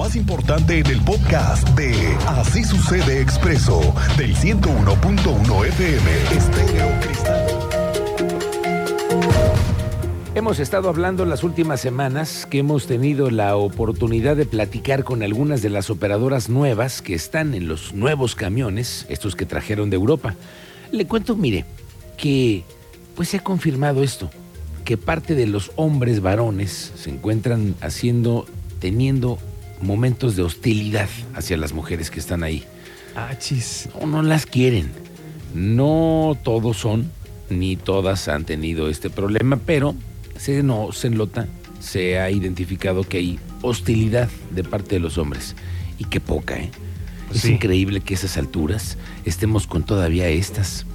más importante en el podcast de Así sucede expreso del 101.1 FM Estéreo Cristal. Hemos estado hablando las últimas semanas que hemos tenido la oportunidad de platicar con algunas de las operadoras nuevas que están en los nuevos camiones, estos que trajeron de Europa. Le cuento, mire, que pues se ha confirmado esto, que parte de los hombres varones se encuentran haciendo, teniendo momentos de hostilidad hacia las mujeres que están ahí. Ah, chis. No, no las quieren. No todos son, ni todas han tenido este problema, pero se, no, se nota, se ha identificado que hay hostilidad de parte de los hombres. Y qué poca, ¿eh? Es Sí. increíble que a esas alturas estemos con todavía estas.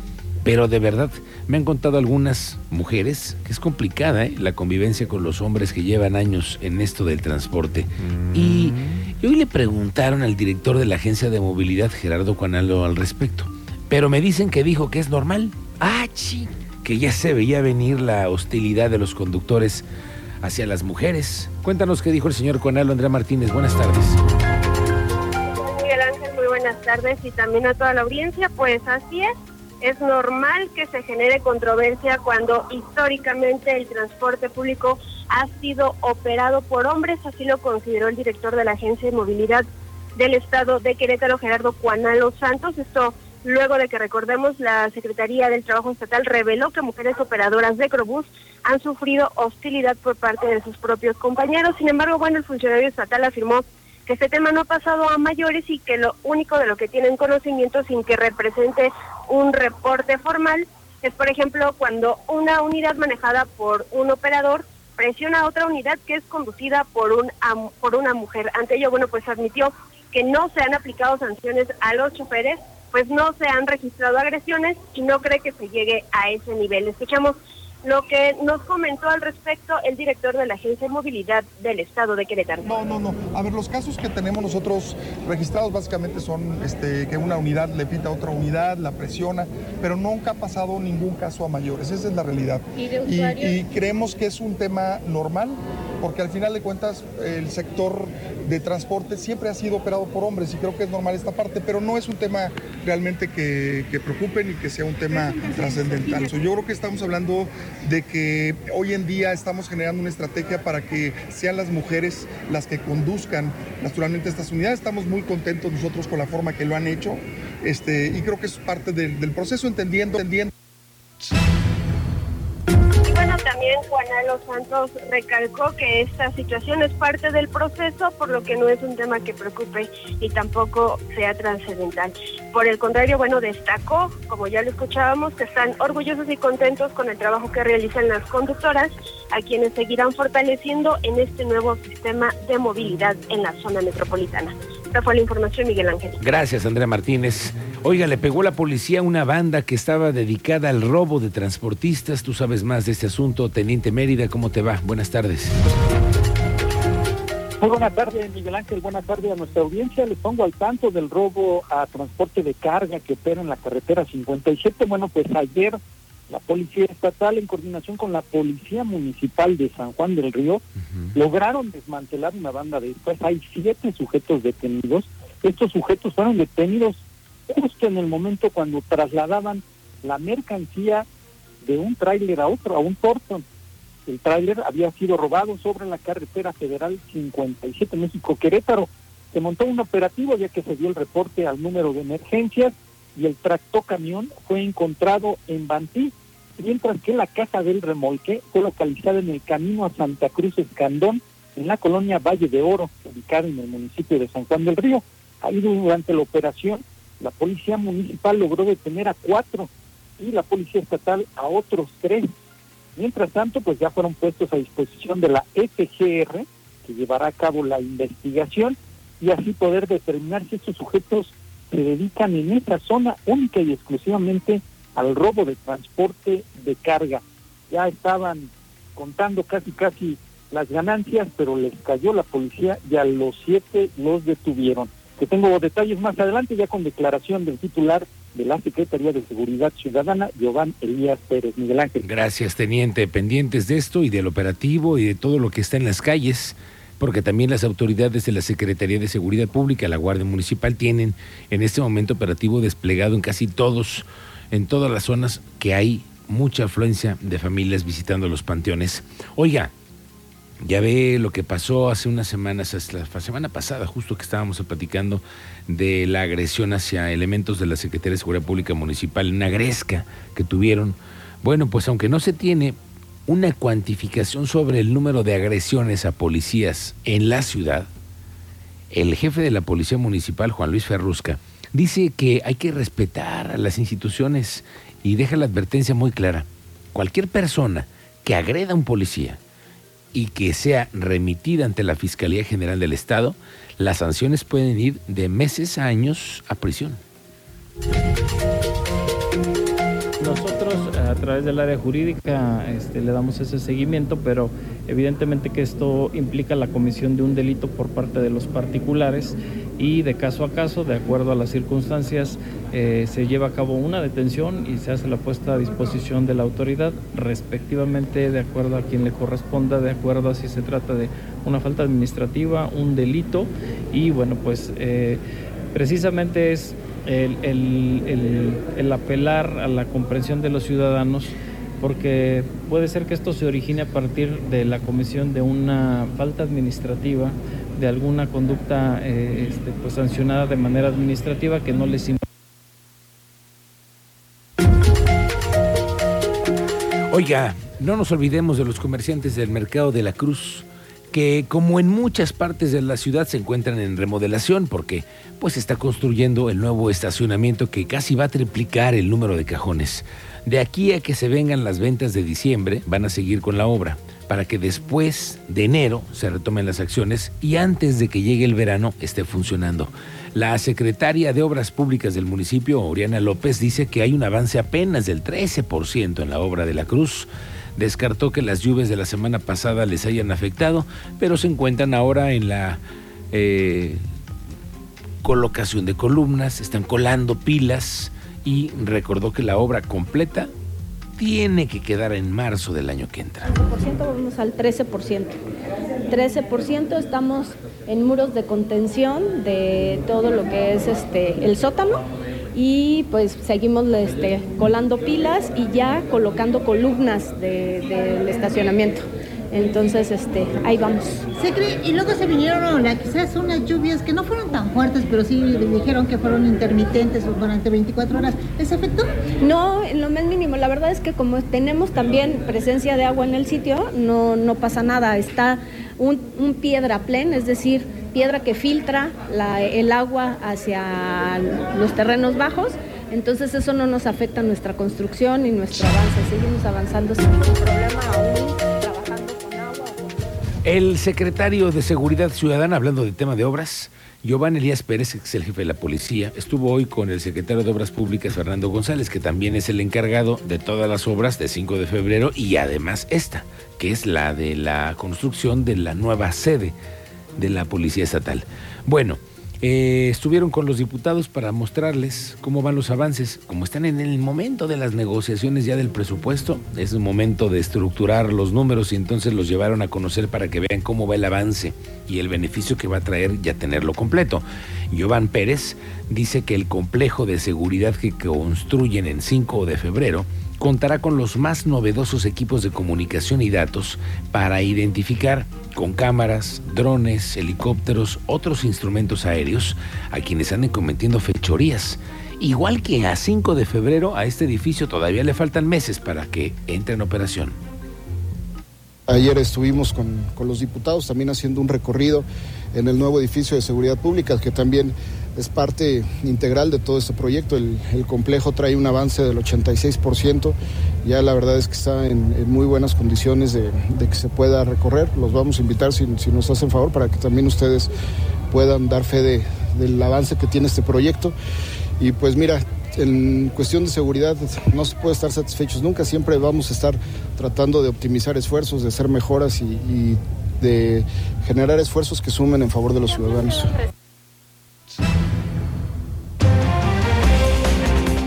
Pero de verdad, me han contado algunas mujeres que es complicada ¿eh? la convivencia con los hombres que llevan años en esto del transporte. Y, y hoy le preguntaron al director de la agencia de movilidad, Gerardo Cuanalo, al respecto. Pero me dicen que dijo que es normal. Ah, sí. Que ya se veía venir la hostilidad de los conductores hacia las mujeres. Cuéntanos qué dijo el señor Cuanalo, Andrea Martínez. Buenas tardes. Miguel Ángel, muy buenas tardes y también a toda la audiencia. Pues así es, es normal que se genere controversia cuando históricamente el transporte público ha sido operado por hombres, así lo consideró el director de la Agencia de Movilidad del Estado de Querétaro, Gerardo Cuanalo Santos. Esto luego de que recordemos la Secretaría del Trabajo Estatal reveló que mujeres operadoras de Crobús han sufrido hostilidad por parte de sus propios compañeros. Sin embargo, bueno, el funcionario estatal afirmó que este tema no ha pasado a mayores y que lo único de lo que tienen conocimiento sin que represente un reporte formal es, por ejemplo, cuando una unidad manejada por un operador presiona a otra unidad que es conducida por un por una mujer. Ante ello, bueno, pues admitió que no se han aplicado sanciones a los choferes, pues no se han registrado agresiones y no cree que se llegue a ese nivel. Escuchamos lo que nos comentó al respecto el director de la Agencia de Movilidad del Estado de Querétaro. No, no, no. A ver, los casos que tenemos nosotros registrados básicamente son este, que una unidad le pita a otra unidad, la presiona, pero nunca ha pasado ningún caso a mayores. Esa es la realidad. ¿Y de usuarios? y creemos que es un tema normal, porque al final de cuentas el sector de transporte siempre ha sido operado por hombres y creo que es normal esta parte, pero no es un tema realmente que, que preocupe ni que sea un tema trascendental. Yo creo que estamos hablando de que hoy en día estamos generando una estrategia para que sean las mujeres las que conduzcan naturalmente estas unidades. Estamos muy contentos nosotros con la forma que lo han hecho este, y creo que es parte del, del proceso, entendiendo, entendiendo. También Juanalo Santos recalcó que esta situación es parte del proceso, por lo que no es un tema que preocupe y tampoco sea trascendental. Por el contrario, bueno, destacó, como ya lo escuchábamos, que están orgullosos y contentos con el trabajo que realizan las conductoras, a quienes seguirán fortaleciendo en este nuevo sistema de movilidad en la zona metropolitana. Esta fue la información, Miguel Ángel. Gracias, Andrea Martínez. Oiga, le pegó la policía a una banda que estaba dedicada al robo de transportistas. Tú sabes más de este asunto. Teniente Mérida, ¿cómo te va? Buenas tardes. Muy buenas tardes, Miguel Ángel. Buenas tardes a nuestra audiencia. Le pongo al tanto del robo a transporte de carga que opera en la carretera 57. Bueno, pues ayer la Policía Estatal, en coordinación con la Policía Municipal de San Juan del Río, lograron desmantelar una banda de estas. Hay siete sujetos detenidos. Estos sujetos fueron detenidos justo en el momento cuando trasladaban la mercancía de un tráiler a otro, a un Thornton. El tráiler había sido robado sobre la carretera federal 57 México Querétaro. Se montó un operativo ya que se dio el reporte al número de emergencias y el tractocamión fue encontrado en Bantí, mientras que la caja del remolque fue localizada en el camino a Santa Cruz Escandón, en la colonia Valle de Oro, ubicada en el municipio de San Juan del Río. Ahí durante la operación, la policía municipal logró detener a cuatro y la policía estatal a otros tres. Mientras tanto, pues ya fueron puestos a disposición de la FGR, que llevará a cabo la investigación y así poder determinar si estos sujetos se dedican en esa zona única y exclusivamente al robo de transporte de carga. Ya estaban contando casi casi las ganancias, pero les cayó la policía y a los siete los detuvieron. Que tengo detalles más adelante ya con declaración del titular de la Secretaría de Seguridad Ciudadana, Giovanni Elías Pérez Miguel Ángel. Gracias, teniente. Pendientes de esto y del operativo y de todo lo que está en las calles. porque también las autoridades de la Secretaría de Seguridad Pública, la Guardia Municipal, tienen en este momento operativo desplegado en casi todos, en todas las zonas que hay mucha afluencia de familias visitando los panteones. Oiga, ya ve lo que pasó hace unas semanas, la semana pasada, justo que estábamos platicando de la agresión hacia elementos de la Secretaría de Seguridad Pública Municipal, una gresca que tuvieron. Bueno, pues aunque no se tiene una cuantificación sobre el número de agresiones a policías en la ciudad, el jefe de la Policía Municipal, Juan Luis Ferrusca, dice que hay que respetar a las instituciones y deja la advertencia muy clara. Cualquier persona que agreda a un policía y que sea remitida ante la Fiscalía General del Estado, las sanciones pueden ir de meses a años a prisión. A través del área jurídica este, le damos ese seguimiento, pero evidentemente que esto implica la comisión de un delito por parte de los particulares y de caso a caso, de acuerdo a las circunstancias, eh, se lleva a cabo una detención y se hace la puesta a disposición de la autoridad, respectivamente de acuerdo a quien le corresponda, de acuerdo a si se trata de una falta administrativa, un delito. Y bueno, pues eh, precisamente es el, apelar a la comprensión de los ciudadanos porque puede ser que esto se origine a partir de la comisión de una falta administrativa, de alguna conducta eh, este, pues, sancionada de manera administrativa que no les Oiga, no nos olvidemos de los comerciantes del mercado de la Cruz que como en muchas partes de la ciudad se encuentran en remodelación porque pues está construyendo el nuevo estacionamiento que casi va a triplicar el número de cajones. De aquí a que se vengan las ventas de diciembre van a seguir con la obra para que después de enero se retomen las acciones y antes de que llegue el verano esté funcionando. La secretaria de Obras Públicas del municipio, Oriana López, dice que hay un avance apenas del 13% en la obra de la Cruz descartó que las lluvias de la semana pasada les hayan afectado, pero se encuentran ahora en la eh, colocación de columnas, están colando pilas y recordó que la obra completa tiene que quedar en marzo del año que entra. vamos al 13%. 13% estamos en muros de contención de todo lo que es este el sótano y pues seguimos este, colando pilas y ya colocando columnas del estacionamiento. Entonces, este, ahí vamos. Se cree, y luego se vinieron quizás unas lluvias que no fueron tan fuertes, pero sí dijeron que fueron intermitentes durante 24 horas. ¿Les afectó? No, en lo más mínimo. La verdad es que como tenemos también presencia de agua en el sitio, no, no pasa nada. Está un, un piedra plen, es decir, piedra que filtra el agua hacia los terrenos bajos. Entonces eso no nos afecta nuestra construcción y nuestro avance. Seguimos avanzando sin ningún problema, aún trabajando con agua. El secretario de Seguridad Ciudadana, hablando del tema de obras, Giovanni Elías Pérez, que es el jefe de la policía, estuvo hoy con el secretario de Obras Públicas, Fernando González, que también es el encargado de todas las obras de 5 de febrero y además esta, que es la de la construcción de la nueva sede de la Policía Estatal. Bueno, eh, estuvieron con los diputados para mostrarles cómo van los avances. Como están en el momento de las negociaciones ya del presupuesto, es el momento de estructurar los números y entonces los llevaron a conocer para que vean cómo va el avance y el beneficio que va a traer ya tenerlo completo. Giovanni Pérez dice que el complejo de seguridad que construyen en 5 de febrero contará con los más novedosos equipos de comunicación y datos para identificar con cámaras, drones, helicópteros, otros instrumentos aéreos a quienes anden cometiendo fechorías. Igual que a 5 de febrero, a este edificio todavía le faltan meses para que entre en operación. Ayer estuvimos con, con los diputados también haciendo un recorrido en el nuevo edificio de seguridad pública que también es parte integral de todo este proyecto. El, complejo trae un avance del 86%. Ya la verdad es que está en, muy buenas condiciones de, que se pueda recorrer. Los vamos a invitar si, nos hacen favor para que también ustedes puedan dar fe del avance que tiene este proyecto. Y pues mira, en cuestión de seguridad no se puede estar satisfechos nunca. Siempre vamos a estar tratando de optimizar esfuerzos, de hacer mejoras y de generar esfuerzos que sumen en favor de los ciudadanos.